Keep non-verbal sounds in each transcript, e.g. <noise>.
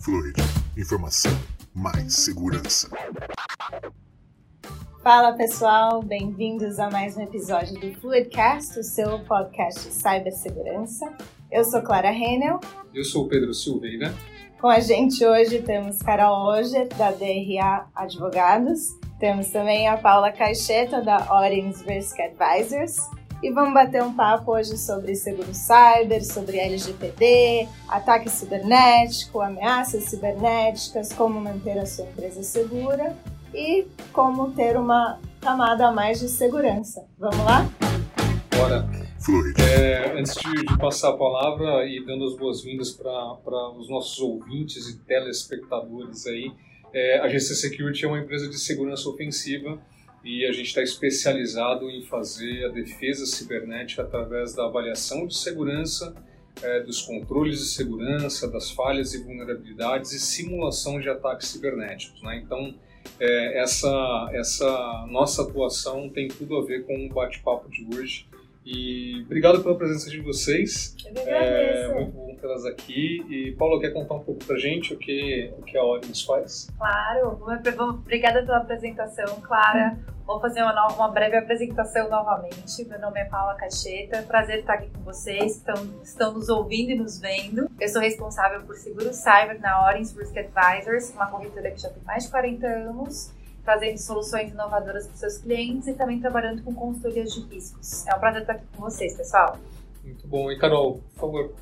Fluid. Informação mais segurança. Fala pessoal, bem-vindos a mais um episódio do Fluidcast, o seu podcast de cibersegurança. Eu sou Clara Renel. Eu sou o Pedro Silveira. Com a gente hoje temos Carol Oger, da DRA Advogados. Temos também a Paula Caixeta, da Orange Risk Advisors e vamos bater um papo hoje sobre seguro cyber, sobre LGPD, ataque cibernético, ameaças cibernéticas, como manter a sua empresa segura e como ter uma camada a mais de segurança. Vamos lá? Bora. É, antes de, de, passar a palavra e dando as boas-vindas para os nossos ouvintes e telespectadores aí, é, a GC Security é uma empresa de segurança ofensiva e a gente está especializado em fazer a defesa cibernética através da avaliação de segurança, é, dos controles de segurança, das falhas e vulnerabilidades e simulação de ataques cibernéticos. Né? Então, é, essa, essa nossa atuação tem tudo a ver com o bate-papo de hoje e obrigado pela presença de vocês. É muito bom tê-las aqui. E Paulo, quer contar um pouco pra gente o que, o que a Audience faz? Claro, obrigada pela apresentação, Clara. Vou fazer uma, uma breve apresentação novamente. Meu nome é Paula Cacheta. Prazer estar aqui com vocês, estão, estão nos ouvindo e nos vendo. Eu sou responsável por seguro cyber na Orange Risk Advisors, uma corretora que já tem mais de 40 anos trazendo soluções inovadoras para os seus clientes e também trabalhando com consultorias de riscos. É um prazer estar aqui com vocês, pessoal. Muito bom. E Carol, por favor.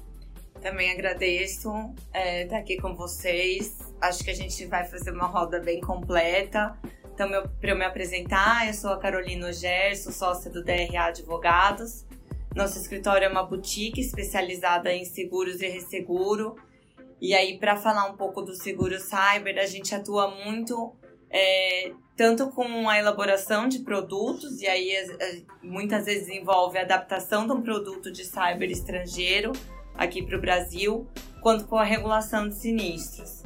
Também agradeço é, estar aqui com vocês. Acho que a gente vai fazer uma roda bem completa. Então, para eu me apresentar, eu sou a Carolina Oger, sou sócia do DRA Advogados. Nosso escritório é uma boutique especializada em seguros e resseguro. E aí, para falar um pouco do seguro cyber, a gente atua muito é, tanto com a elaboração de produtos, e aí muitas vezes envolve a adaptação de um produto de cyber estrangeiro aqui para o Brasil, quanto com a regulação de sinistros.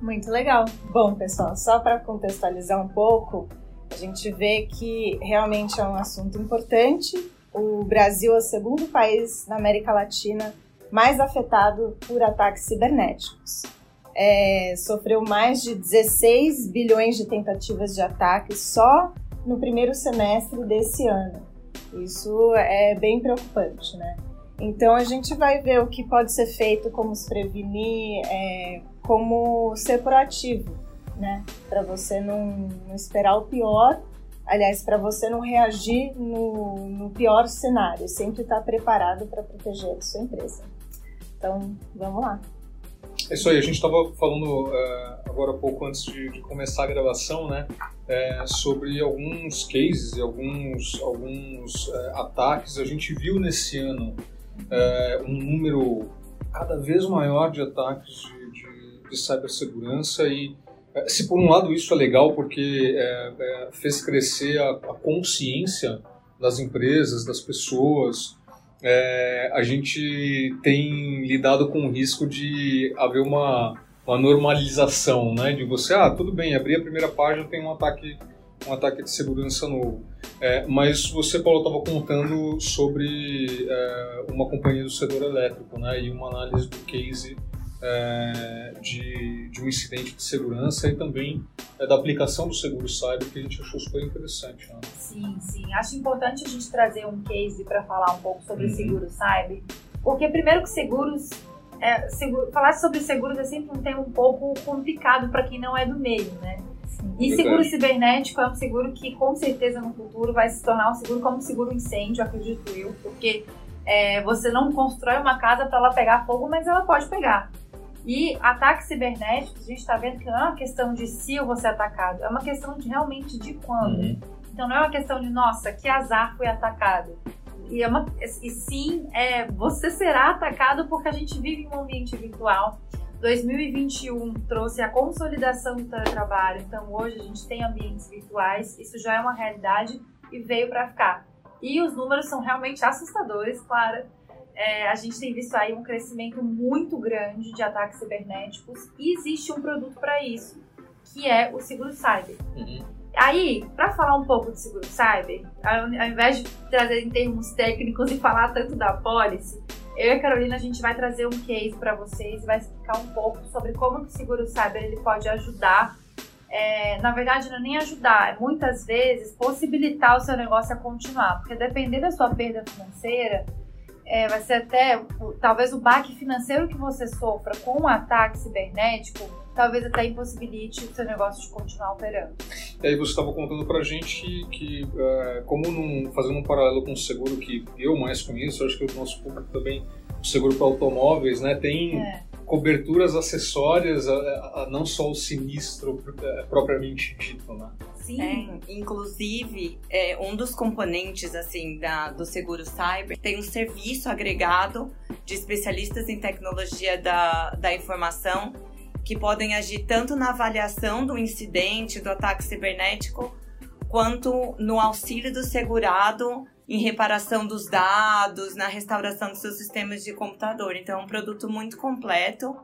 Muito legal. Bom, pessoal, só para contextualizar um pouco, a gente vê que realmente é um assunto importante. O Brasil é o segundo país na América Latina mais afetado por ataques cibernéticos é, sofreu mais de 16 bilhões de tentativas de ataque só no primeiro semestre desse ano. Isso é bem preocupante, né? Então a gente vai ver o que pode ser feito, como se prevenir, é, como ser proativo, né? Para você não, não, esperar o pior, aliás, para você não reagir no, no pior cenário, sempre estar tá preparado para proteger a sua empresa. Então, vamos lá. É isso aí, a gente estava falando uh, agora há pouco antes de, de começar a gravação, né, é, sobre alguns cases alguns, alguns uh, ataques. A gente viu nesse ano uh, um número cada vez maior de ataques de, de, de cibersegurança e se por um lado isso é legal porque fez crescer a, a consciência das empresas, das pessoas, é, a gente tem lidado com o risco de haver uma, uma normalização, né? De você, ah, tudo bem, abri a primeira página, tem um ataque, um ataque de segurança novo. É, mas você, Paulo, estava contando sobre é, uma companhia do setor elétrico, né? E uma análise do case é, de, de um incidente de segurança e também é, da aplicação do seguro cyber que a gente achou super interessante. Né? Sim, sim. Acho importante a gente trazer um case para falar um pouco sobre uhum. seguro cyber, porque primeiro que seguros é, seguro, falar sobre seguros é sempre um tema um pouco complicado para quem não é do meio, né? Sim, e verdade. seguro cibernético é um seguro que com certeza no futuro vai se tornar um seguro como seguro incêndio, acredito eu, porque é, você não constrói uma casa para ela pegar fogo, mas ela pode pegar. E ataques cibernéticos, a gente está vendo que não é uma questão de se eu vou ser atacado, é uma questão de realmente de quando. Uhum. Então não é uma questão de, nossa, que azar foi atacado. E, é uma, e sim, é, você será atacado porque a gente vive em um ambiente virtual. 2021 trouxe a consolidação do teletrabalho, então hoje a gente tem ambientes virtuais, isso já é uma realidade e veio para ficar. E os números são realmente assustadores, claro é, a gente tem visto aí um crescimento muito grande de ataques cibernéticos e existe um produto para isso, que é o seguro cyber. Uhum. Aí, para falar um pouco de seguro cyber, ao, ao invés de trazer em termos técnicos e falar tanto da policy, eu e a Carolina a gente vai trazer um case para vocês e vai explicar um pouco sobre como o seguro cyber ele pode ajudar. É, na verdade, não é nem ajudar, é muitas vezes possibilitar o seu negócio a continuar, porque dependendo da sua perda financeira, é, vai ser até talvez o baque financeiro que você sofra com um ataque cibernético, talvez até impossibilite o seu negócio de continuar operando. E aí você estava contando pra gente que, é, como num, fazendo um paralelo com o seguro que eu mais conheço, acho que o nosso público também, o seguro para automóveis, né, tem é. coberturas acessórias, a, a, a não só o sinistro é, propriamente dito, né? Sim. É, inclusive, é, um dos componentes assim da, do seguro cyber tem um serviço agregado de especialistas em tecnologia da, da informação que podem agir tanto na avaliação do incidente, do ataque cibernético, quanto no auxílio do segurado em reparação dos dados, na restauração dos seus sistemas de computador. Então, é um produto muito completo.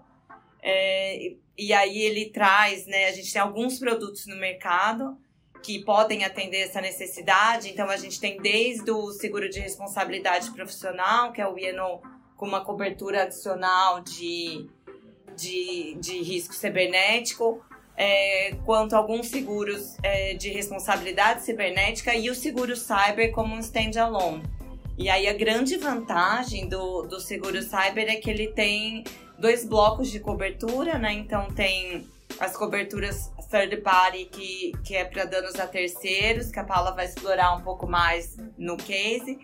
É, e aí ele traz, né? A gente tem alguns produtos no mercado que podem atender essa necessidade. Então, a gente tem desde o seguro de responsabilidade profissional, que é o INO, com uma cobertura adicional de de, de risco cibernético, é, quanto alguns seguros é, de responsabilidade cibernética e o seguro cyber como um standalone. E aí a grande vantagem do, do seguro cyber é que ele tem dois blocos de cobertura, né? Então tem as coberturas third party, que, que é para danos a terceiros, que a Paula vai explorar um pouco mais no case,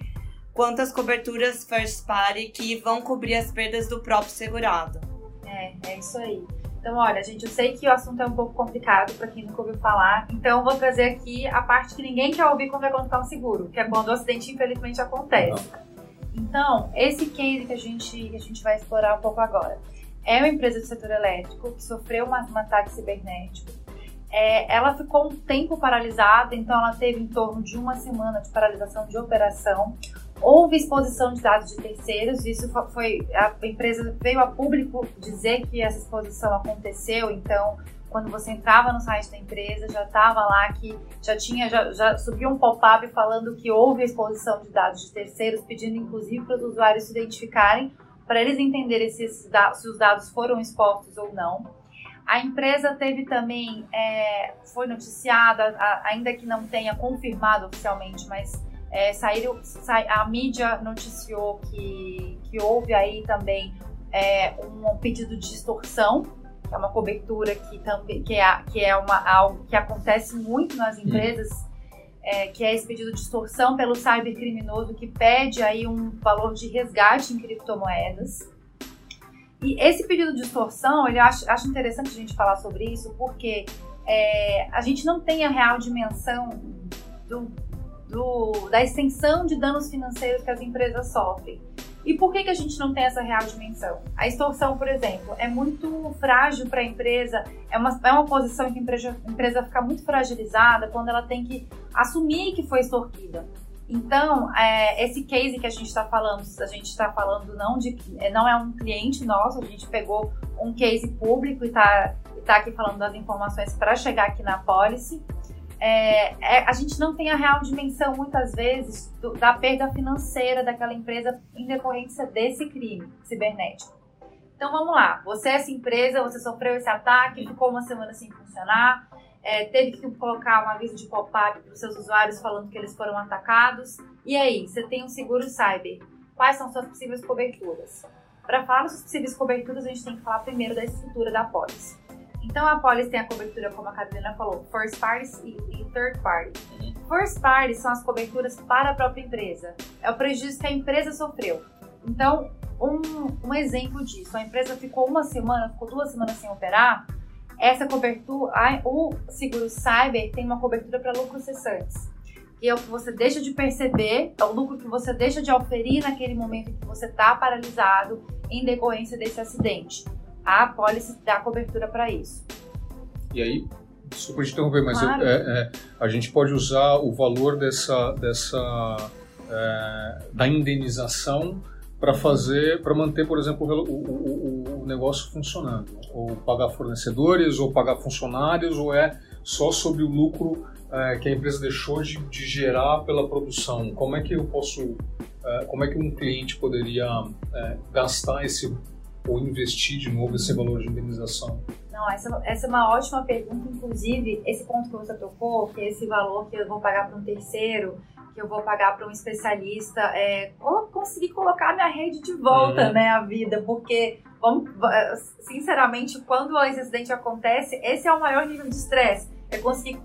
quanto as coberturas first party, que vão cobrir as perdas do próprio segurado. É, é isso aí. Então, olha, gente, eu sei que o assunto é um pouco complicado para quem nunca ouviu falar, então vou trazer aqui a parte que ninguém quer ouvir quando vai contratar um seguro, que é quando o acidente infelizmente acontece. Então, esse case que a gente, que a gente vai explorar um pouco agora é uma empresa do setor elétrico que sofreu um ataque cibernético. É, ela ficou um tempo paralisada, então ela teve em torno de uma semana de paralisação de operação. Houve exposição de dados de terceiros, isso foi a empresa veio a público dizer que essa exposição aconteceu, então quando você entrava no site da empresa já estava lá que já tinha já, já subiu um pop-up falando que houve exposição de dados de terceiros, pedindo inclusive para os usuários se identificarem para eles entenderem se, se os dados foram expostos ou não. A empresa teve também, é, foi noticiada, ainda que não tenha confirmado oficialmente, mas é, saíram, a mídia noticiou que, que houve aí também é, um pedido de extorsão, que é uma cobertura que, também, que, é, que é uma, algo que acontece muito nas empresas, é, que é esse pedido de extorsão pelo cybercriminoso que pede aí um valor de resgate em criptomoedas. E esse pedido de extorsão, ele acho, acho interessante a gente falar sobre isso, porque é, a gente não tem a real dimensão do, do, da extensão de danos financeiros que as empresas sofrem. E por que, que a gente não tem essa real dimensão? A extorsão, por exemplo, é muito frágil para a empresa, é uma, é uma posição em que a empresa, a empresa fica muito fragilizada quando ela tem que assumir que foi extorquida. Então, é, esse case que a gente está falando, a gente está falando não de é, não é um cliente nosso, a gente pegou um case público e está tá aqui falando das informações para chegar aqui na policy. É, é, a gente não tem a real dimensão, muitas vezes, do, da perda financeira daquela empresa em decorrência desse crime cibernético. Então vamos lá, você é essa empresa, você sofreu esse ataque, ficou uma semana sem funcionar, é, teve que colocar um aviso de pop-up para os seus usuários falando que eles foram atacados. E aí, você tem um seguro cyber. Quais são suas possíveis coberturas? Para falar das possíveis coberturas, a gente tem que falar primeiro da estrutura da pólice. Então a Polis tem a cobertura, como a Carolina falou, first parties e, e third party. First party são as coberturas para a própria empresa. É o prejuízo que a empresa sofreu. Então, um, um exemplo disso, a empresa ficou uma semana, ficou duas semanas sem operar, essa cobertura, o seguro cyber tem uma cobertura para lucros cessantes. Que é o que você deixa de perceber, é o lucro que você deixa de oferir naquele momento que você está paralisado em decorrência desse acidente a apólice dá cobertura para isso. E aí, desculpa te interromper, mas claro. eu, é, é, a gente pode usar o valor dessa, dessa é, da indenização para fazer, para manter, por exemplo, o, o, o, negócio funcionando, ou pagar fornecedores, ou pagar funcionários, ou é só sobre o lucro é, que a empresa deixou de, de, gerar pela produção. Como é que eu posso é, como é que um cliente poderia é, gastar esse ou investir de novo esse valor de indenização? Não, essa, essa é uma ótima pergunta, inclusive esse ponto que você tocou, que é esse valor que eu vou pagar para um terceiro, que eu vou pagar para um especialista, é, conseguir colocar minha rede de volta, uhum. né, à vida, porque vamos, sinceramente, quando esse acidente acontece, esse é o maior nível de estresse, é conseguir,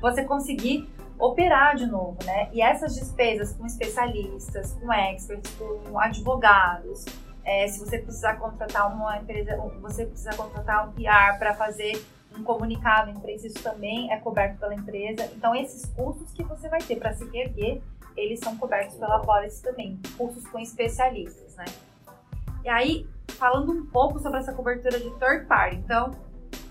você conseguir operar de novo, né? E essas despesas com especialistas, com experts, com advogados, é, se você precisar contratar uma empresa, você precisa contratar um PR para fazer um comunicado à imprensa, isso também é coberto pela empresa. Então, esses custos que você vai ter para se reerguer, eles são cobertos pela Policy também, custos com especialistas, né? E aí, falando um pouco sobre essa cobertura de third party, então,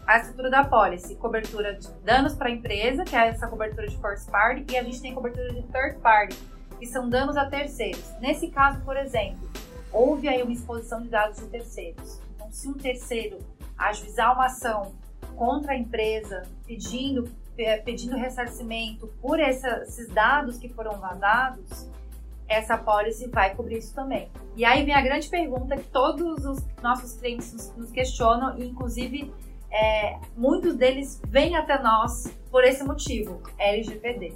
a estrutura da policy, cobertura de danos para a empresa, que é essa cobertura de first party, e a gente tem cobertura de third party, que são danos a terceiros. Nesse caso, por exemplo, houve aí uma exposição de dados de terceiros. Então, se um terceiro ajuizar uma ação contra a empresa pedindo, pedindo ressarcimento por essa, esses dados que foram vazados, essa policy vai cobrir isso também. E aí vem a grande pergunta que todos os nossos clientes nos, nos questionam, e inclusive é, muitos deles vêm até nós por esse motivo, LGPD.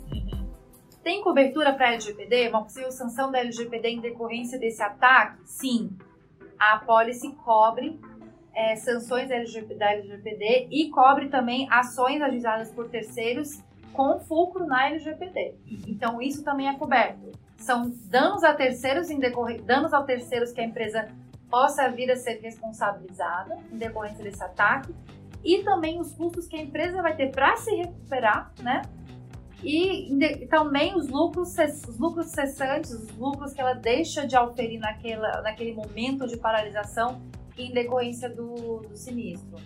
Tem cobertura para LGPD? Uma possível sanção da LGPD em decorrência desse ataque? Sim. A policy cobre é, sanções da LGPD e cobre também ações ajuizadas por terceiros com fulcro na LGPD. Então, isso também é coberto. São danos a terceiros em decorrência, danos a terceiros que a empresa possa vir a ser responsabilizada em decorrência desse ataque e também os custos que a empresa vai ter para se recuperar, né? E também os lucros, os lucros cessantes, os lucros que ela deixa de auferir naquela, naquele momento de paralisação em decorrência do, do sinistro.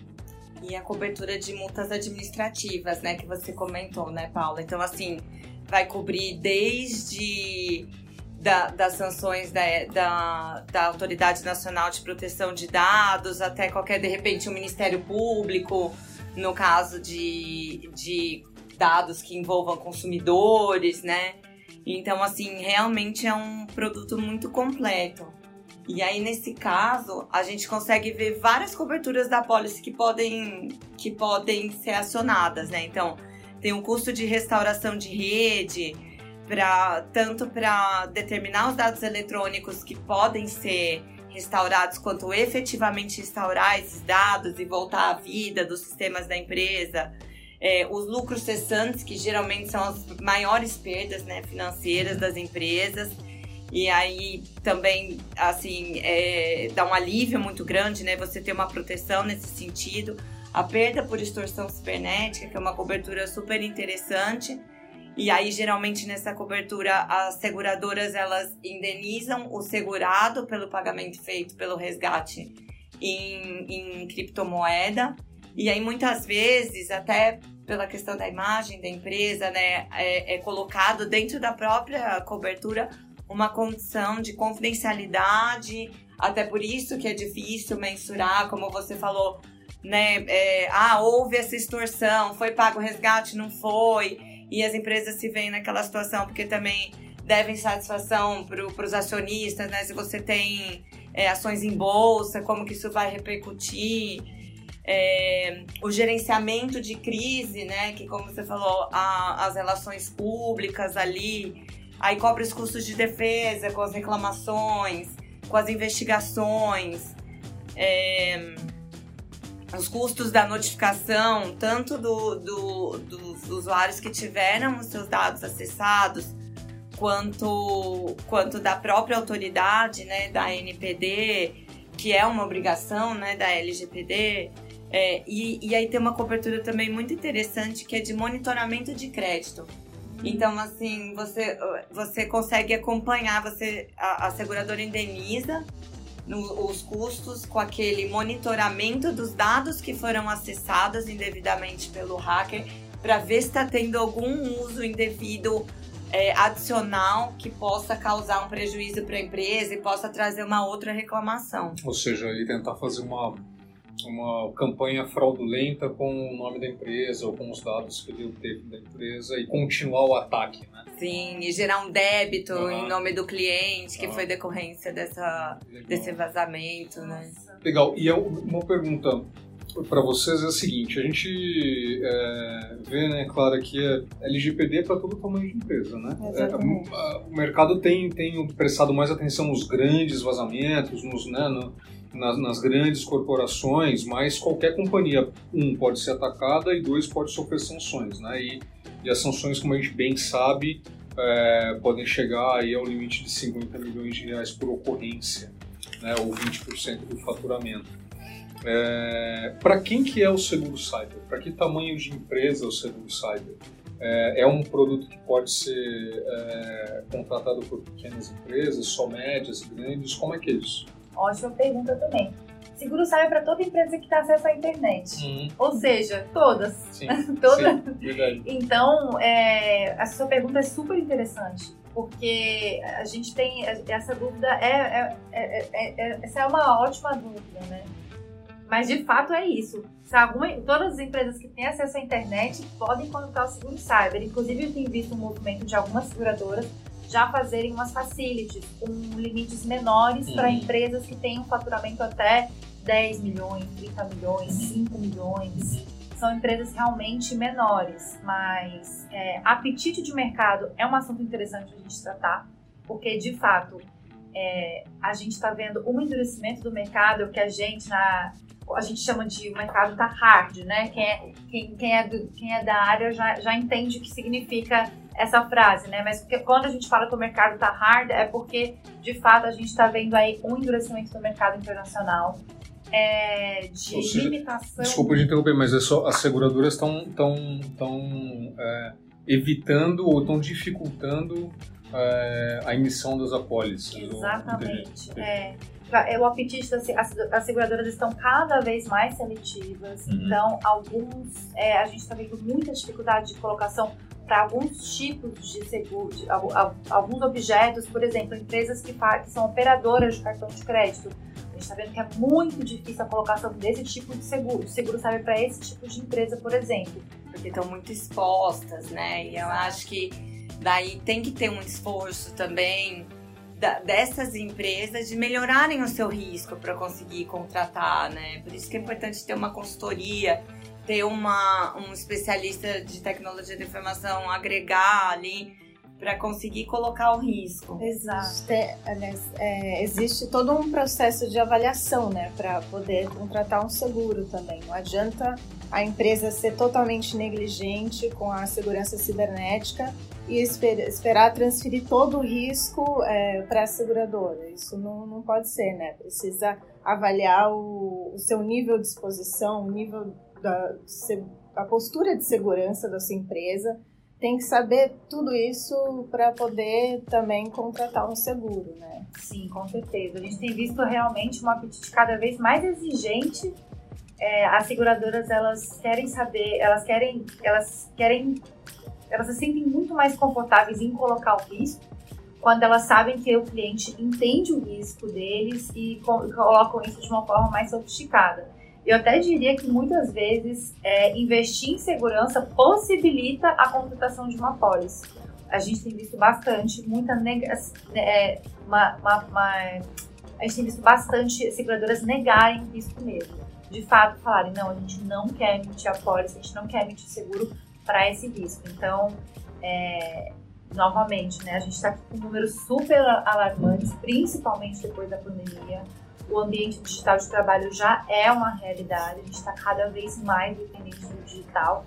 E a cobertura de multas administrativas, né, que você comentou, né, Paula? Então, assim, vai cobrir desde da, das sanções da, da, da, Autoridade Nacional de Proteção de Dados até qualquer, de repente, o um Ministério Público, no caso de, de dados que envolvam consumidores, né? Então, assim, realmente é um produto muito completo. E aí, nesse caso, a gente consegue ver várias coberturas da policy que podem, que podem ser acionadas, né? Então, tem um custo de restauração de rede, pra, tanto para determinar os dados eletrônicos que podem ser restaurados, quanto efetivamente restaurar esses dados e voltar à vida dos sistemas da empresa é, os lucros cessantes, que geralmente são as maiores perdas né, financeiras das empresas. E aí também, assim, é, dá um alívio muito grande, né? Você ter uma proteção nesse sentido. A perda por extorsão cibernética, que é uma cobertura super interessante. E aí, geralmente, nessa cobertura, as seguradoras, elas indenizam o segurado pelo pagamento feito pelo resgate em, em criptomoeda. E aí, muitas vezes, até pela questão da imagem da empresa, né, é, é colocado dentro da própria cobertura uma condição de confidencialidade, até por isso que é difícil mensurar, como você falou, né? É, ah, houve essa extorsão, foi pago o resgate, não foi, e as empresas se veem naquela situação porque também devem satisfação para os acionistas, né? Se você tem é, ações em bolsa, como que isso vai repercutir é, o gerenciamento de crise, né? Que como você falou, a, as relações públicas ali, aí cobre os custos de defesa com as reclamações, com as investigações, é, os custos da notificação, tanto do, do, dos usuários que tiveram os seus dados acessados, quanto, quanto da própria autoridade, né, da NPD, que é uma obrigação, né, da LGPD, é, e, e aí tem uma cobertura também muito interessante que é de monitoramento de crédito. Então, assim, você, você consegue acompanhar, você a, a seguradora indeniza no, os custos com aquele monitoramento dos dados que foram acessados indevidamente pelo hacker para ver se está tendo algum uso indevido é, adicional que possa causar um prejuízo para a empresa e possa trazer uma outra reclamação. Ou seja, aí tentar fazer uma uma campanha fraudulenta com o nome da empresa ou com os dados que ele teve da empresa e continuar o ataque, né? Sim, e gerar um débito Ah. em nome do cliente, que Ah. foi decorrência dessa, Legal. desse vazamento, né? Legal. E eu- uma pergunta para vocês é a seguinte: a gente é, vê, né, claro, que é LGPD para todo tamanho de empresa, né? É, o mercado tem, tem prestado mais atenção nos grandes vazamentos, nos, né, no- nas, nas grandes corporações, mas qualquer companhia, um, pode ser atacada e dois, pode sofrer sanções, né? E, e as sanções, como a gente bem sabe, é, podem chegar aí ao limite de 50 milhões de reais por ocorrência, né? Ou 20% do faturamento. para quem que é o seguro cyber? Para que tamanho de empresa é o seguro cyber? É, é um produto que pode ser é, contratado por pequenas empresas, só médias, grandes? Como é que é isso? Ótima pergunta também. Seguro sai para toda empresa que tem acesso à internet. Hum, Ou seja, todas. sim, <laughs> Todas. sim, verdade. Então, é, a sua pergunta é super interessante, porque a gente tem essa dúvida, é, é- é- é- é- essa é uma ótima dúvida, né? Mas de fato é isso. Alguma, todas as empresas que têm acesso à internet podem contratar o seguro cyber. Inclusive, eu tenho visto um movimento de algumas seguradoras já fazerem umas facilities com limites menores para Uhum. empresas que têm um faturamento até 10 milhões, 30 milhões, 5 milhões são empresas realmente menores, mas é, apetite de mercado é um assunto interessante a gente tratar, porque de fato é, a gente está vendo um endurecimento do mercado que a gente na a gente chama de o mercado tá hard, né? Quem é, quem, quem é, do- quem é da área já, já entende o que significa essa frase, né? Mas porque quando a gente fala que o mercado tá hard é porque de fato a gente está vendo aí um endurecimento do mercado internacional. é, de seja, limitação. Desculpa de interromper, mas é só as seguradoras estão tão, tão, é, evitando ou estão dificultando é, a emissão das apólices. Exatamente. É. É, o apetite das as, as seguradoras estão cada vez mais seletivas, Uhum. então alguns é, a gente está vendo muita dificuldade de colocação para alguns tipos de seguro, de, al- al- alguns objetos, por exemplo, empresas que, que são operadoras de cartão de crédito. A gente está vendo que é muito difícil a colocação desse tipo de seguro. O seguro serve para esse tipo de empresa, por exemplo. Porque estão muito expostas, né? E eu acho que daí tem que ter um esforço também dessas empresas de melhorarem o seu risco para conseguir contratar, né? Por isso que é importante ter uma consultoria, ter uma, um especialista de tecnologia de informação, agregar ali para conseguir colocar o risco. Exato. Aliás, é, existe todo um processo de avaliação, né, para poder contratar um seguro também. Não adianta a empresa ser totalmente negligente com a segurança cibernética e esper- esperar transferir todo o risco para a seguradora. Isso não, não pode ser, né? Precisa avaliar o, o seu nível de exposição, o nível da a postura de segurança da sua empresa tem que saber tudo isso para poder também contratar um seguro, né? Sim, com certeza. A gente tem visto realmente um apetite cada vez mais exigente. É, as seguradoras elas querem saber, elas querem, elas querem, elas se sentem muito mais confortáveis em colocar o risco quando elas sabem que o cliente entende o risco deles e co- colocam isso de uma forma mais sofisticada. Eu até diria que muitas vezes é, investir em segurança possibilita a contratação de uma pólice. A gente tem visto bastante, muita nega é, uma, uma- uma- a gente tem visto bastante seguradoras negarem isso mesmo. De fato, falarem, não, a gente não quer emitir a pólice, a gente não quer emitir seguro para esse risco. Então, é, novamente, né, a gente está com números super alarmantes, principalmente depois da pandemia. O ambiente digital de trabalho já é uma realidade, a gente está cada vez mais dependente do digital.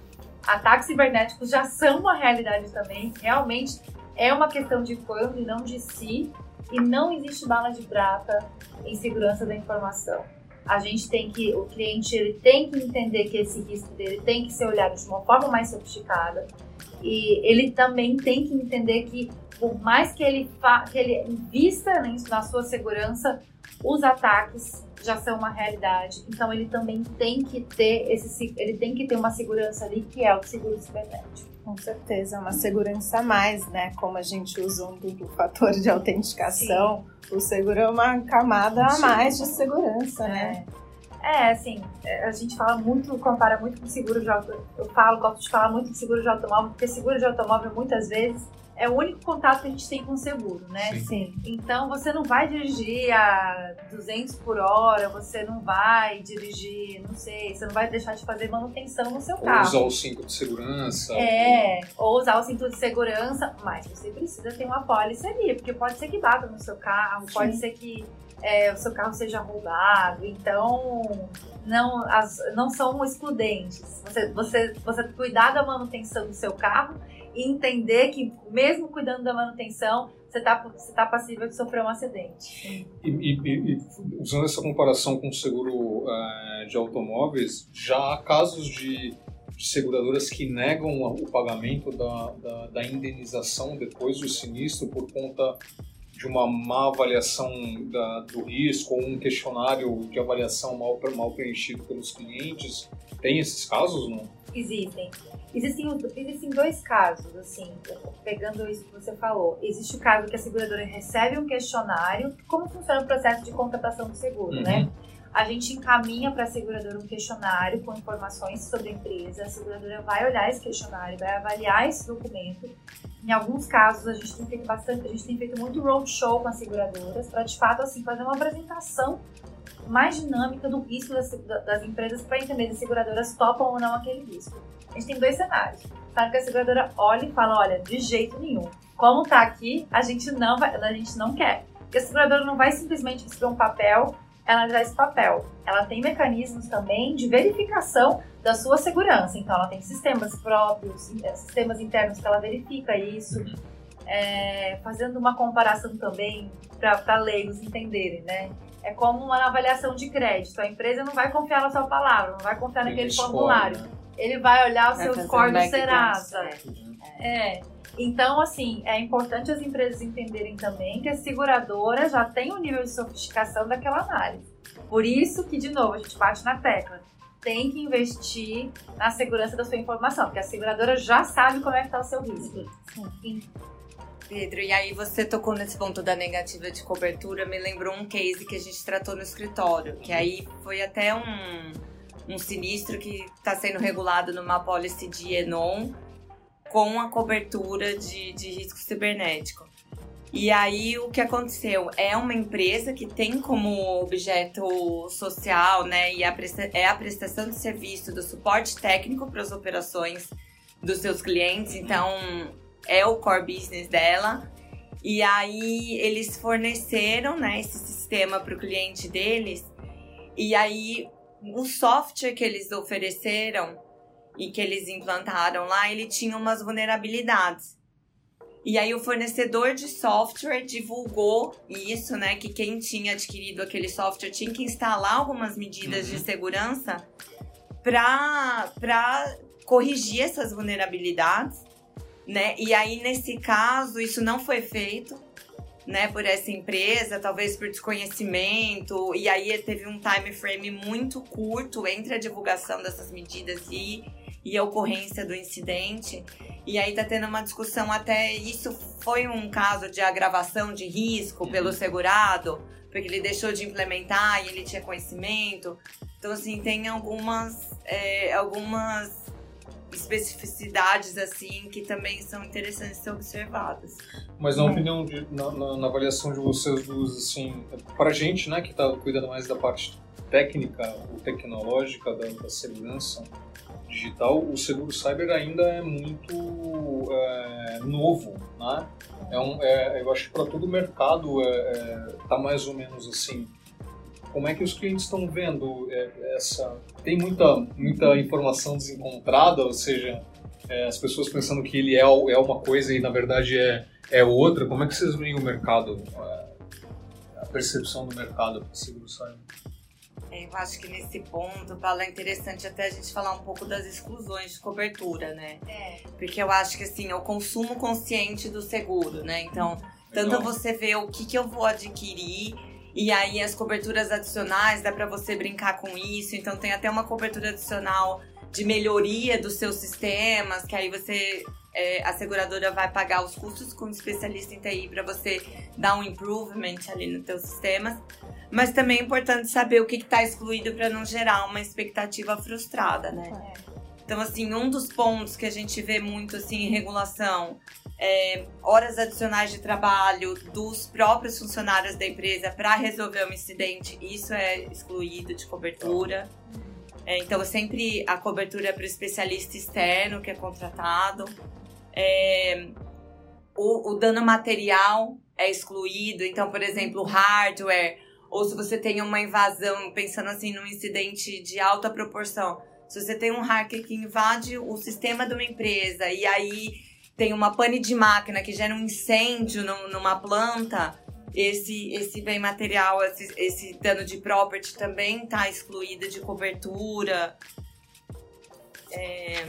Ataques cibernéticos já são uma realidade também, realmente é uma questão de quando e não de si, e não existe bala de prata em segurança da informação. A gente tem que, o cliente ele tem que entender que esse risco dele tem que ser olhado de uma forma mais sofisticada e ele também tem que entender que por mais que ele, que ele invista nisso, na sua segurança, os ataques já são uma realidade. Então ele também tem que ter esse, ele tem que ter uma segurança ali que é o seguro cibernético. Com certeza, uma segurança a mais, né? Como a gente usa um duplo fator de autenticação, o seguro é uma camada a Sim. mais de segurança, né? É. É, assim, é, a gente fala muito, compara muito com seguro de automóvel. Eu falo, gosto de falar muito de seguro de automóvel, porque seguro de automóvel muitas vezes é o único contato que a gente tem com o seguro, né? Sim. Sim. Então você não vai dirigir a 200 por hora, você não vai dirigir, não sei, você não vai deixar de fazer manutenção no seu Ou carro. usar o cinto de segurança. É, ou usar o cinto de segurança, mas você precisa ter uma pólice ali, porque pode ser que bata no seu carro, pode ser que é, o seu carro seja roubado, então não, as, não são excludentes. Você, você, você cuidar da manutenção do seu carro entender que mesmo cuidando da manutenção, você está você tá passível de sofrer um acidente. E, e- e- usando essa comparação com o seguro eh, de automóveis, já há casos de, de seguradoras que negam o pagamento da, da, da indenização depois do sinistro por conta de uma má avaliação da- do risco ou um questionário de avaliação mal, mal preenchido pelos clientes. Tem esses casos, não? Existem. Existem, existem dois casos, assim, pegando isso que você falou. Existe o caso que a seguradora recebe um questionário. Como funciona o processo de contratação do seguro, Uhum. né? A gente encaminha para a seguradora um questionário com informações sobre a empresa. A seguradora vai olhar esse questionário, vai avaliar esse documento. Em alguns casos, a gente tem feito bastante, a gente tem feito muito roadshow com as seguradoras para, de fato, assim, fazer uma apresentação mais dinâmica do risco das, das empresas para entender se as seguradoras topam ou não aquele risco. A gente tem dois cenários. Sabe que a seguradora olha e fala, olha, de jeito nenhum. Como tá aqui, a gente não vai, a gente não quer. Porque a seguradora não vai simplesmente receber um papel, ela dá esse papel. Ela tem mecanismos também de verificação da sua segurança. Então ela tem sistemas próprios, eh, sistemas internos que ela verifica isso. É, fazendo uma comparação também para leigos entenderem, né? É como uma avaliação de crédito. A empresa não vai confiar na sua palavra, não vai confiar naquele Ele escolhe, formulário. né? Ele vai olhar o Vai seu score do Serasa. check. É. Então, assim, é importante as empresas entenderem também que a seguradora já tem um nível de sofisticação daquela análise. Por isso que, de novo, a gente bate na tecla. Tem que investir na segurança da sua informação, porque a seguradora já sabe como é que está o seu risco. Pedro, e aí você tocou nesse ponto da negativa de cobertura, me lembrou um case que a gente tratou no escritório, que aí foi até um, um sinistro que está sendo regulado numa policy de Enon com a cobertura de, de risco cibernético. E aí o que aconteceu? É uma empresa que tem como objeto social, né, e a é a prestação de serviço do suporte técnico para as operações dos seus clientes, então é o core business dela. E aí eles forneceram, né, esse sistema para o cliente deles. E aí o software que eles ofereceram e que eles implantaram lá, ele tinha umas vulnerabilidades. E aí o fornecedor de software divulgou isso, né, que quem tinha adquirido aquele software tinha que instalar algumas medidas de segurança para corrigir essas vulnerabilidades né? E aí, nesse caso, isso não foi feito, né, por essa empresa, talvez por desconhecimento, e aí teve um time frame muito curto entre a divulgação dessas medidas e, e a ocorrência do incidente. E aí tá tendo uma discussão até isso foi um caso de agravação de risco pelo segurado, porque ele deixou de implementar e ele tinha conhecimento. Então, assim, tem algumas, é, algumas especificidades assim que também são interessantes de ser observadas. Mas na opinião, de, na, na- na avaliação de vocês duas, assim, pra gente, né, que tá cuidando mais da parte técnica ou tecnológica da, da segurança digital, o seguro cyber ainda é muito é, novo, né? É um, é, eu acho que para todo o mercado é, é, tá mais ou menos assim. Como é que os clientes estão vendo é, essa? Tem muita, muita informação desencontrada, ou seja, é, as pessoas pensando que ele é, é uma coisa e na verdade é, é outra. Como é que vocês veem o mercado, é, a percepção do mercado para seguro cyber? É, Eu acho que nesse ponto, Paulo, é interessante até a gente falar um pouco das exclusões de cobertura, né? É. Porque eu acho que assim, é o consumo consciente do seguro, né? Então, tanto Legal. você vê o que, que eu vou adquirir, e aí as coberturas adicionais, dá pra você brincar com isso. Então tem até uma cobertura adicional de melhoria dos seus sistemas, que aí você é, a seguradora vai pagar os custos com o especialista em TI para você dar um improvement ali nos teus sistemas. Mas também é importante saber o que está excluído para não gerar uma expectativa frustrada, né? Então, assim, um dos pontos que a gente vê muito assim em regulação é horas adicionais de trabalho dos próprios funcionários da empresa para resolver um incidente, isso é excluído de cobertura. É, então, sempre a cobertura é para o especialista externo que é contratado. É, o, o dano material é excluído. Então, por exemplo, hardware, ou se você tem uma invasão, pensando assim num incidente de alta proporção, se você tem um hacker que invade o sistema de uma empresa e aí tem uma pane de máquina que gera um incêndio no, numa planta, esse, esse bem material, esse, esse dano de property também está excluído de cobertura. É...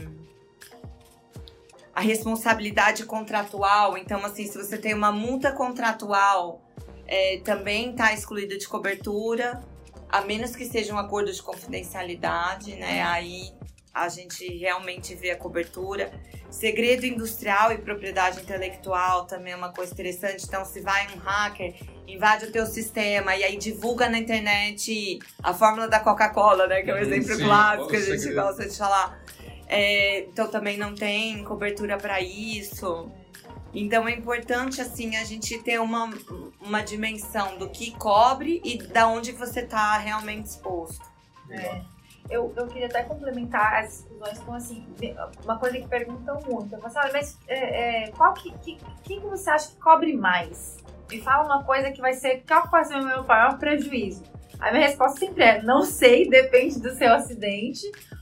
A responsabilidade contratual, então assim, se você tem uma multa contratual, é, também está excluído de cobertura a menos que seja um acordo de confidencialidade, né? Aí a gente realmente vê a cobertura. Segredo industrial e propriedade intelectual também é uma coisa interessante. Então, se vai um hacker, invade o teu sistema e aí divulga na internet a fórmula da Coca-Cola, né? Que é um exemplo Sim, clássico que a gente segredo. gosta de falar. É, então, também não tem cobertura para isso. Então é importante assim a gente ter uma, uma dimensão do que cobre e da onde você está realmente exposto. É. Eu, eu queria até complementar as discussões com assim, uma coisa que perguntam muito. Eu falo assim, mas é, é, qual que, que, que você acha que cobre mais? Me fala uma coisa que vai ser qual vai ser o meu maior prejuízo. A minha resposta sempre é não sei, depende do seu acidente.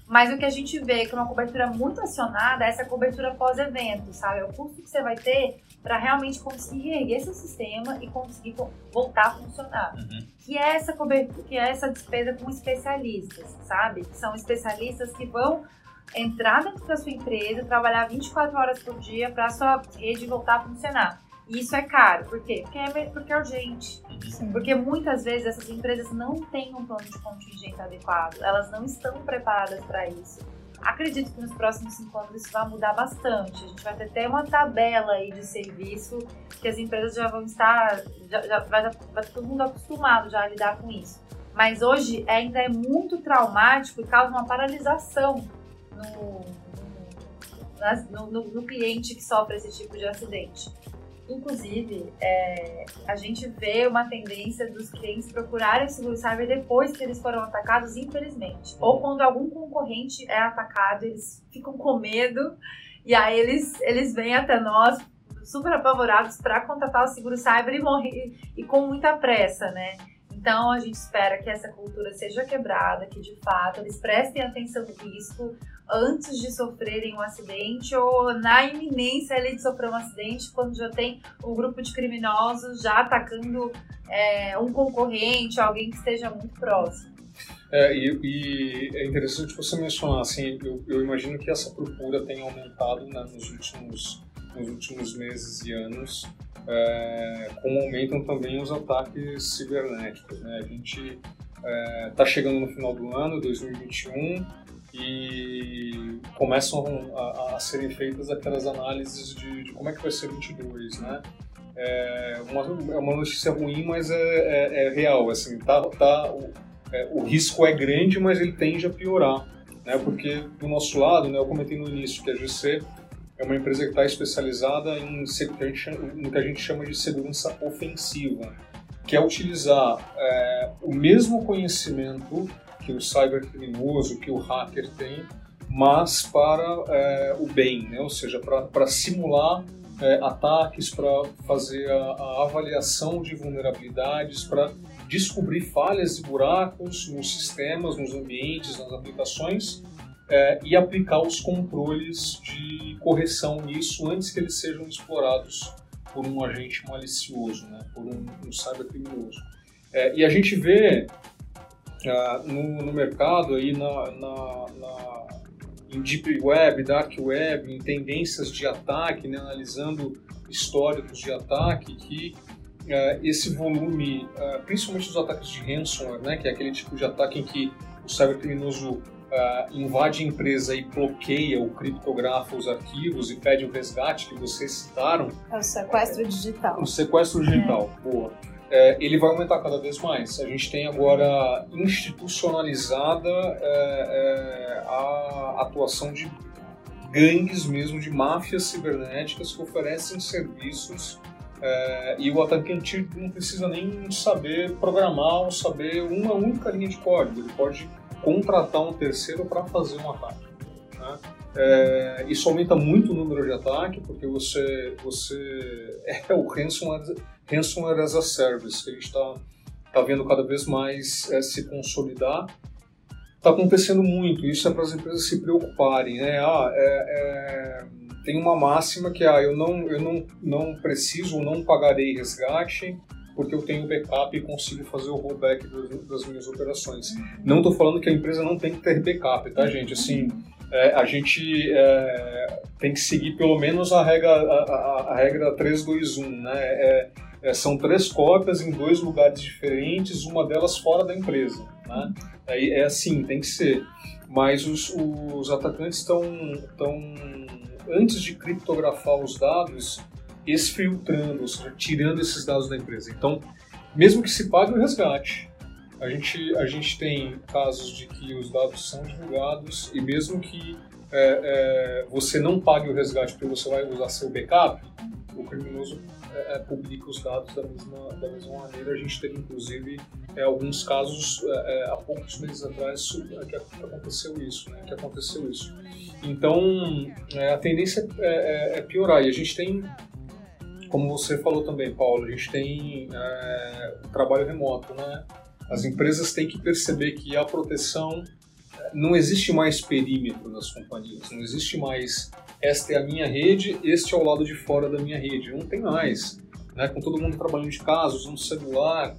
Mas o que a gente vê que é uma cobertura muito acionada é essa cobertura pós-evento, sabe? É o custo que você vai ter para realmente conseguir erguer seu sistema e conseguir voltar a funcionar. Uhum. Que é essa cobertura, que é essa despesa com especialistas, sabe? Que são especialistas que vão entrar dentro da sua empresa, trabalhar 24 horas por dia para a sua rede voltar a funcionar. E isso é caro. Por quê? Porque é, porque é urgente. Sim. Porque muitas vezes essas empresas não têm um plano de contingente adequado. Elas não estão preparadas para isso. Acredito que nos próximos cinco anos isso vai mudar bastante. A gente vai ter até uma tabela aí de serviço que as empresas já vão estar, já, já vai, vai todo mundo acostumado já a lidar com isso. Mas hoje ainda é muito traumático e causa uma paralisação no, no, no, no cliente que sofre esse tipo de acidente. Inclusive, é, a gente vê uma tendência dos clientes procurarem o seguro cyber depois que eles foram atacados, infelizmente. Ou quando algum concorrente é atacado, eles ficam com medo e aí eles, eles vêm até nós super apavorados para contratar o seguro cyber e morrer e com muita pressa, né? Então a gente espera que essa cultura seja quebrada, que de fato eles prestem atenção no risco, antes de sofrerem um acidente ou na iminência ali de sofrer um acidente, quando já tem um grupo de criminosos já atacando é, um concorrente, alguém que esteja muito próximo. É, e, e, é interessante você mencionar, assim, eu, eu imagino que essa procura tenha aumentado né, nos, últimos, nos últimos meses e anos, é, como aumentam também os ataques cibernéticos. Né? A gente está é, chegando no final do ano, 2021, e começam a, a, serem feitas aquelas análises de, de, como é que vai ser 22, né? É uma, é uma notícia ruim, mas é, é, é real, assim, tá, tá, o, é, o, risco é grande, mas ele tende a piorar, né? Porque do nosso lado, né, eu comentei no início que a GC é uma empresa que está especializada em no que a gente chama de segurança ofensiva, que é utilizar é, o mesmo conhecimento que o cybercriminoso, que o hacker tem, mas para é, o bem, né? ou seja, para simular é, ataques, para fazer a, a, avaliação de vulnerabilidades, para descobrir falhas e buracos nos sistemas, nos ambientes, nas aplicações é, e aplicar os controles de correção nisso antes que eles sejam explorados por um agente malicioso, né? por um, um cybercriminoso. É, e a gente vê uh, no, no, mercado, aí na, na, na, em Deep Web, Dark Web, em tendências de ataque, né, analisando históricos de ataque, que uh, esse volume, uh, principalmente os ataques de ransomware, né, que é aquele tipo de ataque em que o cybercriminoso uh, invade a empresa e bloqueia ou criptografa os arquivos e pede o resgate que vocês citaram. É o sequestro digital. O sequestro digital, é. boa. É, ele vai aumentar cada vez mais. A gente tem agora institucionalizada é, é, a atuação de gangues mesmo, de máfias cibernéticas que oferecem serviços é, e o atacante não precisa nem saber programar ou saber uma única linha de código. Ele pode contratar um terceiro para fazer um ataque. Né? É, isso aumenta muito o número de ataque, porque você, você <laughs> é o ransomware, ransomware as a service, que a gente está tá vendo cada vez mais é, se consolidar. Está acontecendo muito, isso é para as empresas se preocuparem. Né? Ah, é, é, tem uma máxima que ah, eu, não, eu não, não preciso ou não pagarei resgate porque eu tenho backup e consigo fazer o rollback das, das minhas operações. Não estou falando que a empresa não tem que ter backup, tá, gente? Assim, é, a gente é, tem que seguir pelo menos a regra, a, a, a regra 321, né? É, é, são três cópias em dois lugares diferentes, uma delas fora da empresa, né? É, é assim, tem que ser. Mas os, os atacantes estão, antes de criptografar os dados, exfiltrando, seja, tirando esses dados da empresa. Então, mesmo que se pague o resgate, a gente, a gente tem casos de que os dados são divulgados e mesmo que é, é, você não pague o resgate porque você vai usar seu backup, o criminoso é, é publica os dados da mesma, da mesma maneira. A gente teve, inclusive, é, alguns casos é, há poucos meses atrás que aconteceu isso, né, que aconteceu isso. Então, a tendência é, piorar e a gente tem como você falou também, Paulo, a gente tem é, trabalho remoto, né? As empresas têm que perceber que a proteção não existe mais perímetro nas companhias, não existe mais esta é a minha rede, este é o lado de fora da minha rede, não tem mais. Né? Com todo mundo trabalhando de casa, usando celular,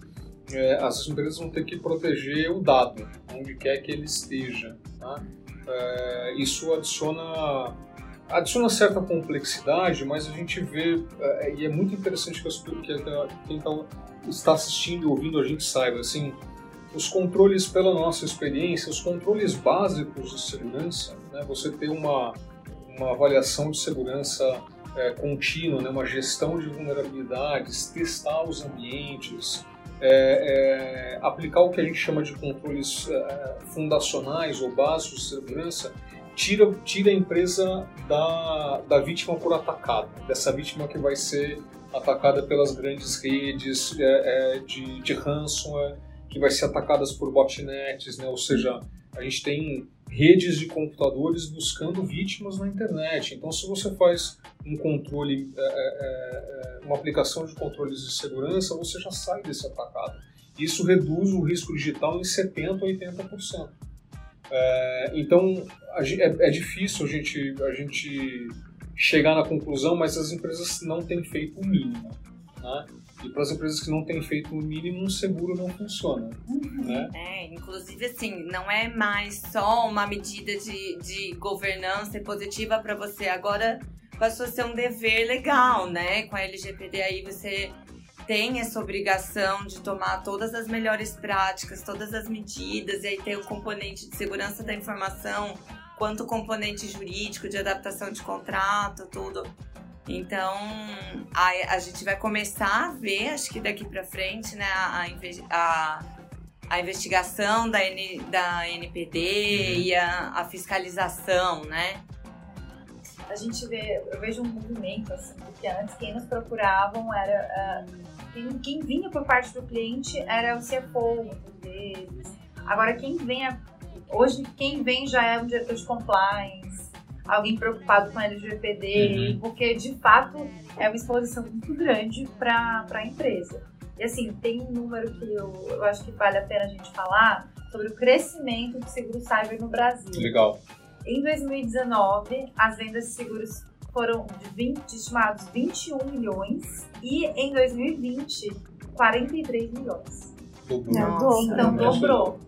é, as empresas vão ter que proteger o dado, onde quer que ele esteja. Tá? É, isso adiciona adiciona certa complexidade, mas a gente vê, é, e é muito interessante que, as, que quem tá, está assistindo e ouvindo a gente saiba, assim, os controles, pela nossa experiência, os controles básicos de segurança, né, você ter uma, uma avaliação de segurança é, contínua, né, uma gestão de vulnerabilidades, testar os ambientes, é, é, aplicar o que a gente chama de controles é, fundacionais ou básicos de segurança, tira, tira a empresa da, da vítima por atacado, dessa vítima que vai ser atacada pelas grandes redes é, é, de, de ransomware, que vai ser atacadas por botnets, né? ou seja, a gente tem redes de computadores buscando vítimas na internet. Então, se você faz um controle, é, é, uma aplicação de controles de segurança, você já sai desse atacado. Isso reduz o risco digital em 70% a 80%. É, então, é, é, difícil a gente, a gente chegar na conclusão, mas as empresas não têm feito o mínimo. Né? E para as empresas que não têm feito o mínimo, um seguro não funciona. Uhum. Né? É, inclusive, assim, não é mais só uma medida de, de governança positiva para você. Agora passou a ser um dever legal, né? Com a LGPD aí você tem essa obrigação de tomar todas as melhores práticas, todas as medidas, e aí tem o componente de segurança da informação, quanto o componente jurídico, de adaptação de contrato, tudo. Então, a, a gente vai começar a ver, acho que daqui para frente, né, a, a, a, investigação da, N, da NPD uhum. e a, a fiscalização, né? a gente vê, eu vejo um movimento assim, porque antes quem nos procuravam era uh, quem, quem, vinha por parte do cliente era o CFO, muitas vezes. Agora, quem vem, a, hoje, quem vem já é um diretor de compliance, alguém preocupado com LGPD, uhum. porque de fato é uma exposição muito grande para a empresa. E assim, tem um número que eu, eu acho que vale a pena a gente falar sobre o crescimento do seguro cyber no Brasil. Legal. Em 2019, as vendas de seguros foram de, 20, de estimados 21 milhões e em 2020, 43 milhões. Dobrou. Então dobrou.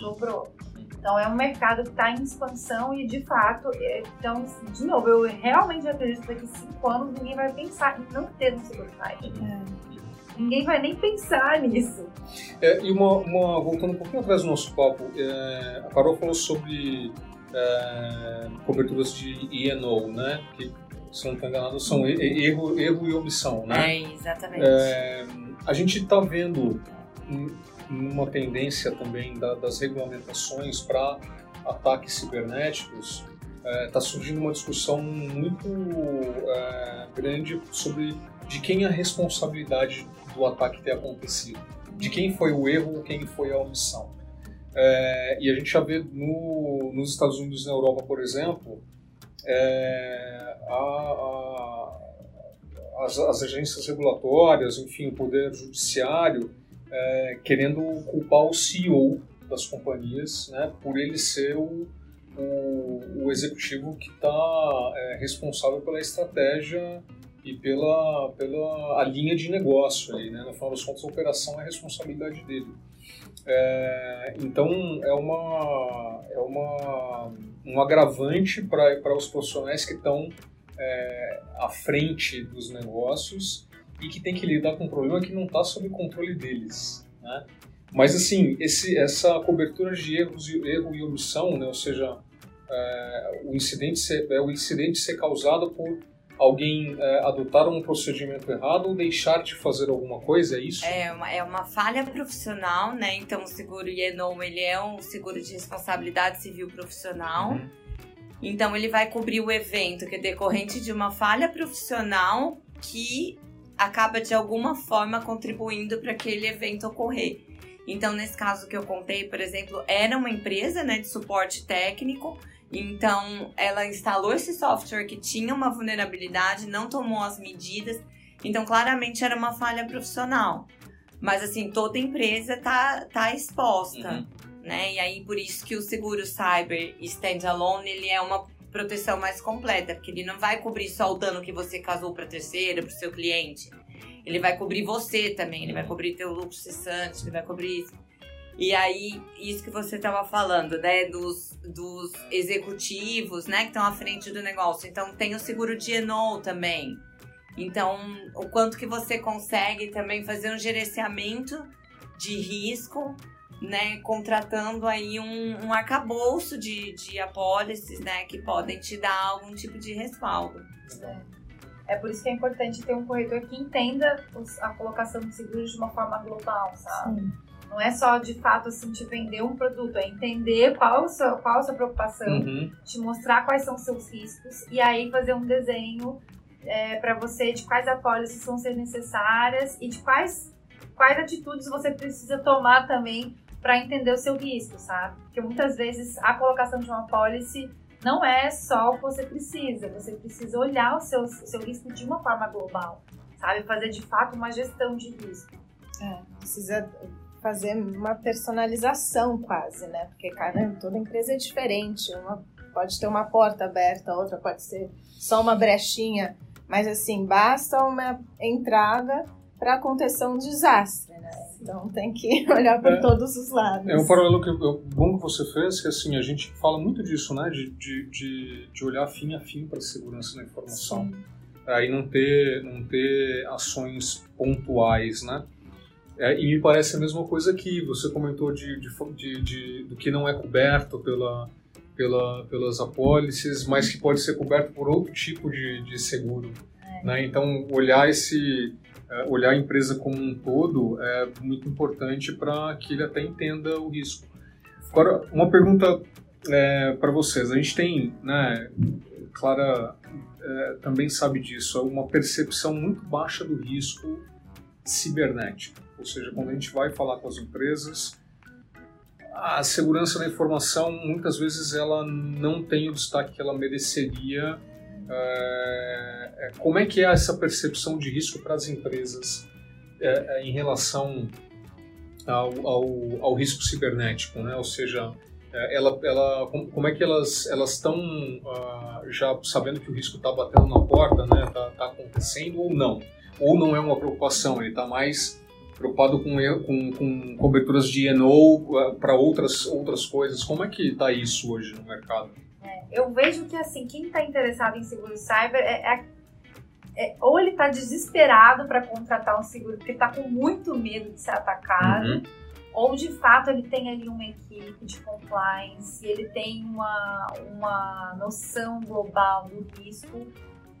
Dobrou. Então é um mercado que está em expansão e de fato, é, então, de novo, eu realmente acredito que daqui a cinco anos ninguém vai pensar em não ter um seguro cyber. É. Ninguém vai nem pensar nisso. É, e uma, uma, voltando um pouquinho atrás do nosso papo, é, a Carol falou sobre é, coberturas de E&O, né? Que, se não estou enganado, são erro, erro e omissão, né? É, exatamente. É, a gente está vendo uma tendência também da, das regulamentações para ataques cibernéticos, está é, tá surgindo uma discussão muito é, grande sobre de quem é a responsabilidade do ataque ter acontecido, de quem foi o erro quem foi a omissão. É, e a gente já vê no, nos Estados Unidos e na Europa, por exemplo, é, a, a, as, as, agências regulatórias, enfim, o poder judiciário, é, querendo culpar o CEO das companhias né, por ele ser o, o, o executivo que está é, responsável pela estratégia e pela, pela a linha de negócio. Aí, né? No final das contas, a operação é responsabilidade dele. É, então é uma é uma um agravante para os profissionais que estão é, à frente dos negócios e que tem que lidar com um problema que não está sob controle deles, né? Mas assim esse essa cobertura de erros erro e omissão, né? Ou seja, é, o incidente ser, é o incidente ser causado por alguém é, adotar um procedimento errado ou deixar de fazer alguma coisa, é isso? É uma, é uma falha profissional, né? Então o seguro IENOM, ele é um seguro de responsabilidade civil profissional. Uhum. Então ele vai cobrir o evento que é decorrente de uma falha profissional que acaba de alguma forma contribuindo para aquele evento ocorrer. Então, nesse caso que eu contei, por exemplo, era uma empresa né, de suporte técnico então, ela instalou esse software que tinha uma vulnerabilidade, não tomou as medidas. Então, claramente era uma falha profissional. Mas, assim, toda empresa tá, tá exposta, uhum. né? E aí, por isso que o seguro cyber standalone, ele é uma proteção mais completa, porque ele não vai cobrir só o dano que você causou para terceiro, para o seu cliente. Ele vai cobrir você também, ele vai cobrir teu lucro cessante, ele vai cobrir isso. E aí, isso que você estava falando, né, dos, dos executivos, né, que estão à frente do negócio. Então, tem o seguro de Enol também. Então, o quanto que você consegue também fazer um gerenciamento de risco, né, contratando aí um, um arcabouço de, de apólices, né, que podem te dar algum tipo de respaldo. É. é por isso que é importante ter um corretor que entenda a colocação de seguros de uma forma global, sabe? Sim. Não é só de fato assim te vender um produto, é entender qual a sua, qual a sua preocupação, uhum. te mostrar quais são os seus riscos e aí fazer um desenho é, para você de quais apólices vão ser necessárias e de quais, quais atitudes você precisa tomar também para entender o seu risco, sabe? Porque muitas vezes a colocação de uma apólice não é só o que você precisa, você precisa olhar o seu, o seu risco de uma forma global, sabe? Fazer de fato uma gestão de risco. É, precisa fazer uma personalização quase, né? Porque cara, toda empresa é diferente. Uma pode ter uma porta aberta, outra pode ser só uma brechinha, mas assim basta uma entrada para acontecer um desastre, né? Então tem que <laughs> olhar por é, todos os lados. É um paralelo que bom que você fez, que assim a gente fala muito disso, né? De, de, de, de olhar fim a fim para a segurança da informação. Sim. Aí não ter não ter ações pontuais, né? É, e me parece a mesma coisa que você comentou de, de, de, do que não é coberto pela, pela, pelas apólices, mas que pode ser coberto por outro tipo de, de seguro. É. Né? Então, olhar esse olhar a empresa como um todo é muito importante para que ele até entenda o risco. Agora, uma pergunta é, para vocês. A gente tem, né, Clara é, também sabe disso, uma percepção muito baixa do risco cibernético. Ou seja, quando a gente vai falar com as empresas, a segurança da informação muitas vezes ela não tem o destaque que ela mereceria. É, como é que é essa percepção de risco para as empresas é, em relação ao, ao, ao, risco cibernético, né? Ou seja, ela, ela, como é que elas elas estão uh, já sabendo que o risco está batendo na porta, né? Está tá acontecendo ou não? Ou não é uma preocupação? Ele está mais preocupado com, com, com coberturas de E&O eh, para outras, outras coisas. Como é que está isso hoje no mercado? Eu vejo que assim, quem está interessado em seguro cyber é, é, é, ou ele está desesperado para contratar um seguro porque está com muito medo de ser atacado, Uhum. ou de fato ele tem ali uma equipe de compliance, ele tem uma, uma noção global do risco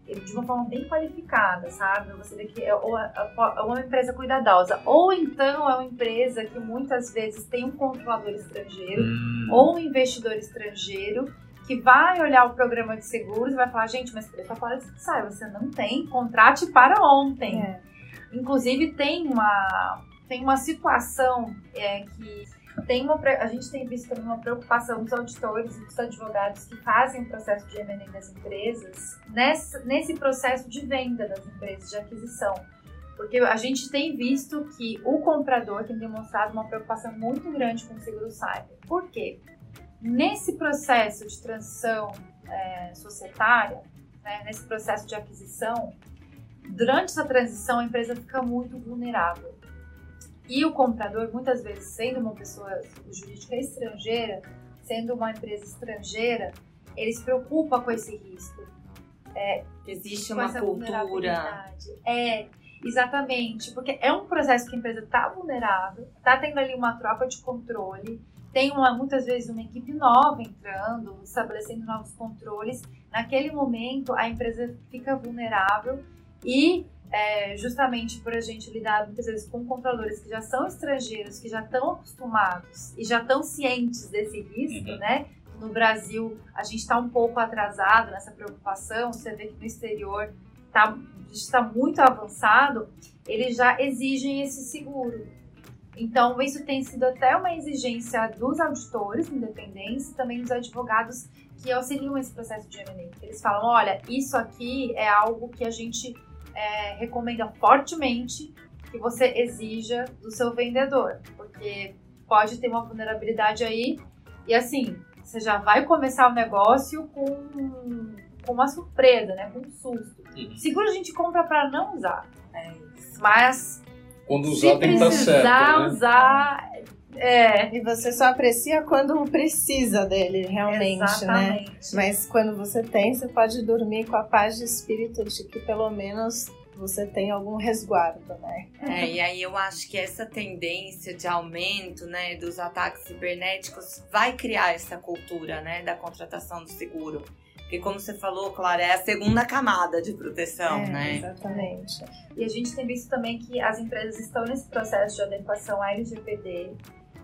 de uma forma bem qualificada, sabe? Você vê que é ou é- é uma empresa cuidadosa, ou então é uma empresa que muitas vezes tem um controlador estrangeiro Hum. ou um investidor estrangeiro que vai olhar o programa de seguros e vai falar, gente, mas preço fora de sai, você não tem, contrate para ontem. É. Inclusive tem uma tem uma situação é, que tem uma a gente tem visto também uma preocupação dos auditores e dos advogados que fazem o processo de M&A das empresas nessa, nesse processo de venda das empresas de aquisição. Porque a gente tem visto que o comprador tem demonstrado uma preocupação muito grande com o seguro cyber. Por quê? Nesse processo de transição é, societária, né, nesse processo de aquisição, durante essa transição a empresa fica muito vulnerável. E o comprador, muitas vezes, sendo uma pessoa jurídica estrangeira, sendo uma empresa estrangeira, ele se preocupa com esse risco. Existe com uma cultura. vulnerabilidade. É, exatamente. Porque é um processo que a empresa está vulnerável, está tendo ali uma troca de controle, tem uma, muitas vezes uma equipe nova entrando, estabelecendo novos controles. Naquele momento, a empresa fica vulnerável e é, justamente por a gente lidar muitas vezes com controladores que já são estrangeiros, que já estão acostumados e já estão cientes desse risco, Uhum. né? No Brasil, a gente está um pouco atrasado nessa preocupação. Você vê que no exterior tá, está muito avançado. Eles já exigem esse seguro. Então, isso tem sido até uma exigência dos auditores independentes e também dos advogados que auxiliam esse processo de M&A. Eles falam, olha, isso aqui é algo que a gente é, recomenda fortemente que você exija do seu vendedor, porque pode ter uma vulnerabilidade aí e assim, você já vai começar o negócio com, com uma surpresa, né? Com um susto. Uhum. Seguro a gente compra para não usar, É isso. mas Quando se usar tem que estar precisar certo, né? usar, é, E você só aprecia quando precisa dele, realmente, né? exatamente. Mas quando você tem, você pode dormir com a paz de espírito de que pelo menos você tem algum resguardo, né? É, e aí eu acho que essa tendência de aumento, né, dos ataques cibernéticos vai criar essa cultura, né, da contratação do seguro. Porque como você falou, Clara, é a segunda camada de proteção, É, né? Exatamente. E a gente tem visto também que as empresas estão nesse processo de adequação à LGPD.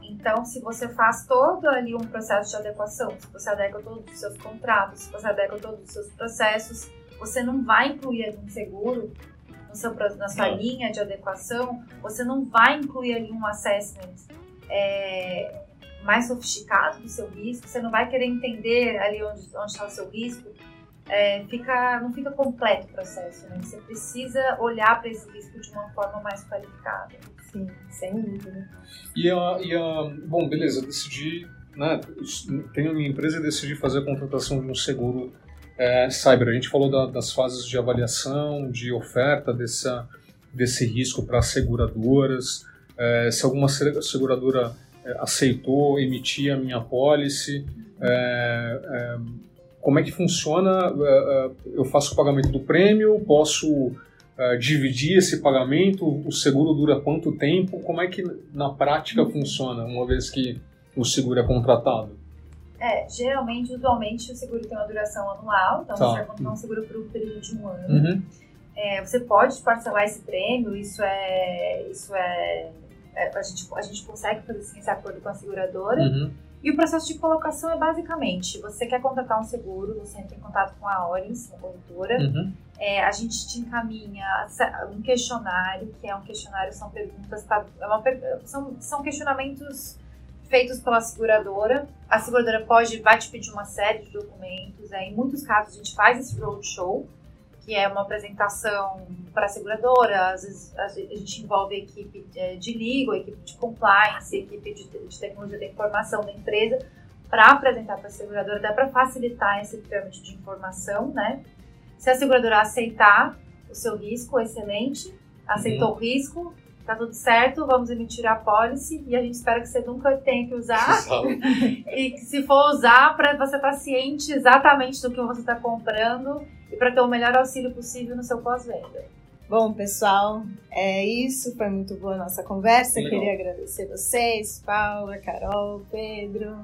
Então, se você faz todo ali um processo de adequação, se você adequa todos os seus contratos, se você adequa todos os seus processos, você não vai incluir ali um seguro seu, na sua Não. linha de adequação, você não vai incluir ali um assessment é, mais sofisticado do seu risco, você não vai querer entender ali onde onde está o seu risco, é, fica, não fica completo o processo, né? Você precisa olhar para esse risco de uma forma mais qualificada. Sim, sem dúvida. E a, e a. Bom, beleza, decidi. Né, tenho a minha empresa e decidi fazer a contratação de um seguro é, cyber. A gente falou da- das fases de avaliação, de oferta dessa, desse risco para as seguradoras. é, se alguma se- seguradora aceitou emitir a minha policy. é, é, como é que funciona? É, é, eu faço o pagamento do prêmio, posso é, dividir esse pagamento? O seguro dura quanto tempo? Como é que na prática funciona, uma vez que o seguro é contratado? É, geralmente, usualmente, o seguro tem uma duração anual, então Tá. você vai contratar um seguro por um período de um ano. Uhum. É, você pode parcelar esse prêmio, isso é. Isso é, é, a, gente, a gente consegue fazer assim, esse acordo com a seguradora. Uhum. E o processo de colocação é basicamente: você quer contratar um seguro, você entra em contato com a Orins, uma corretora. Uhum. É, a gente te encaminha um questionário, que é um questionário, são perguntas, pra- é uma são, são questionamentos feitos pela seguradora. A seguradora pode, vai te pedir uma série de documentos. É, em muitos casos a gente faz esse roadshow, que é uma apresentação para a seguradora. Às vezes a gente envolve a equipe é, de legal, a equipe de compliance, a equipe de, de tecnologia da informação da empresa, para apresentar para a seguradora, até para facilitar esse trâmite de informação, né? Se a seguradora aceitar o seu risco, excelente. Aceitou o risco, tá tudo certo, vamos emitir a policy e a gente espera que você nunca tenha que usar. <laughs> E que se for usar, para você estar ciente exatamente do que você está comprando e para ter o melhor auxílio possível no seu pós-venda. Bom, pessoal, é isso. Foi muito boa a nossa conversa. Legal. Queria agradecer vocês, Paula, Carol, Pedro.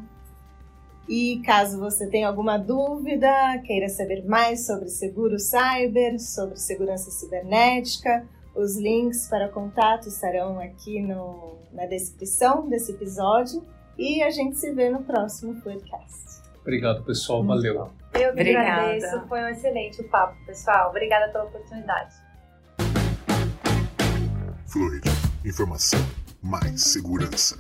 E caso você tenha alguma dúvida, queira saber mais sobre seguro cyber, sobre segurança cibernética, os links para contato estarão aqui no, na descrição desse episódio. E a gente se vê no próximo podcast. Obrigado, pessoal. Valeu. Eu que Obrigada. agradeço, foi um excelente papo, pessoal. Obrigada pela oportunidade. Fluid. Informação mais segurança.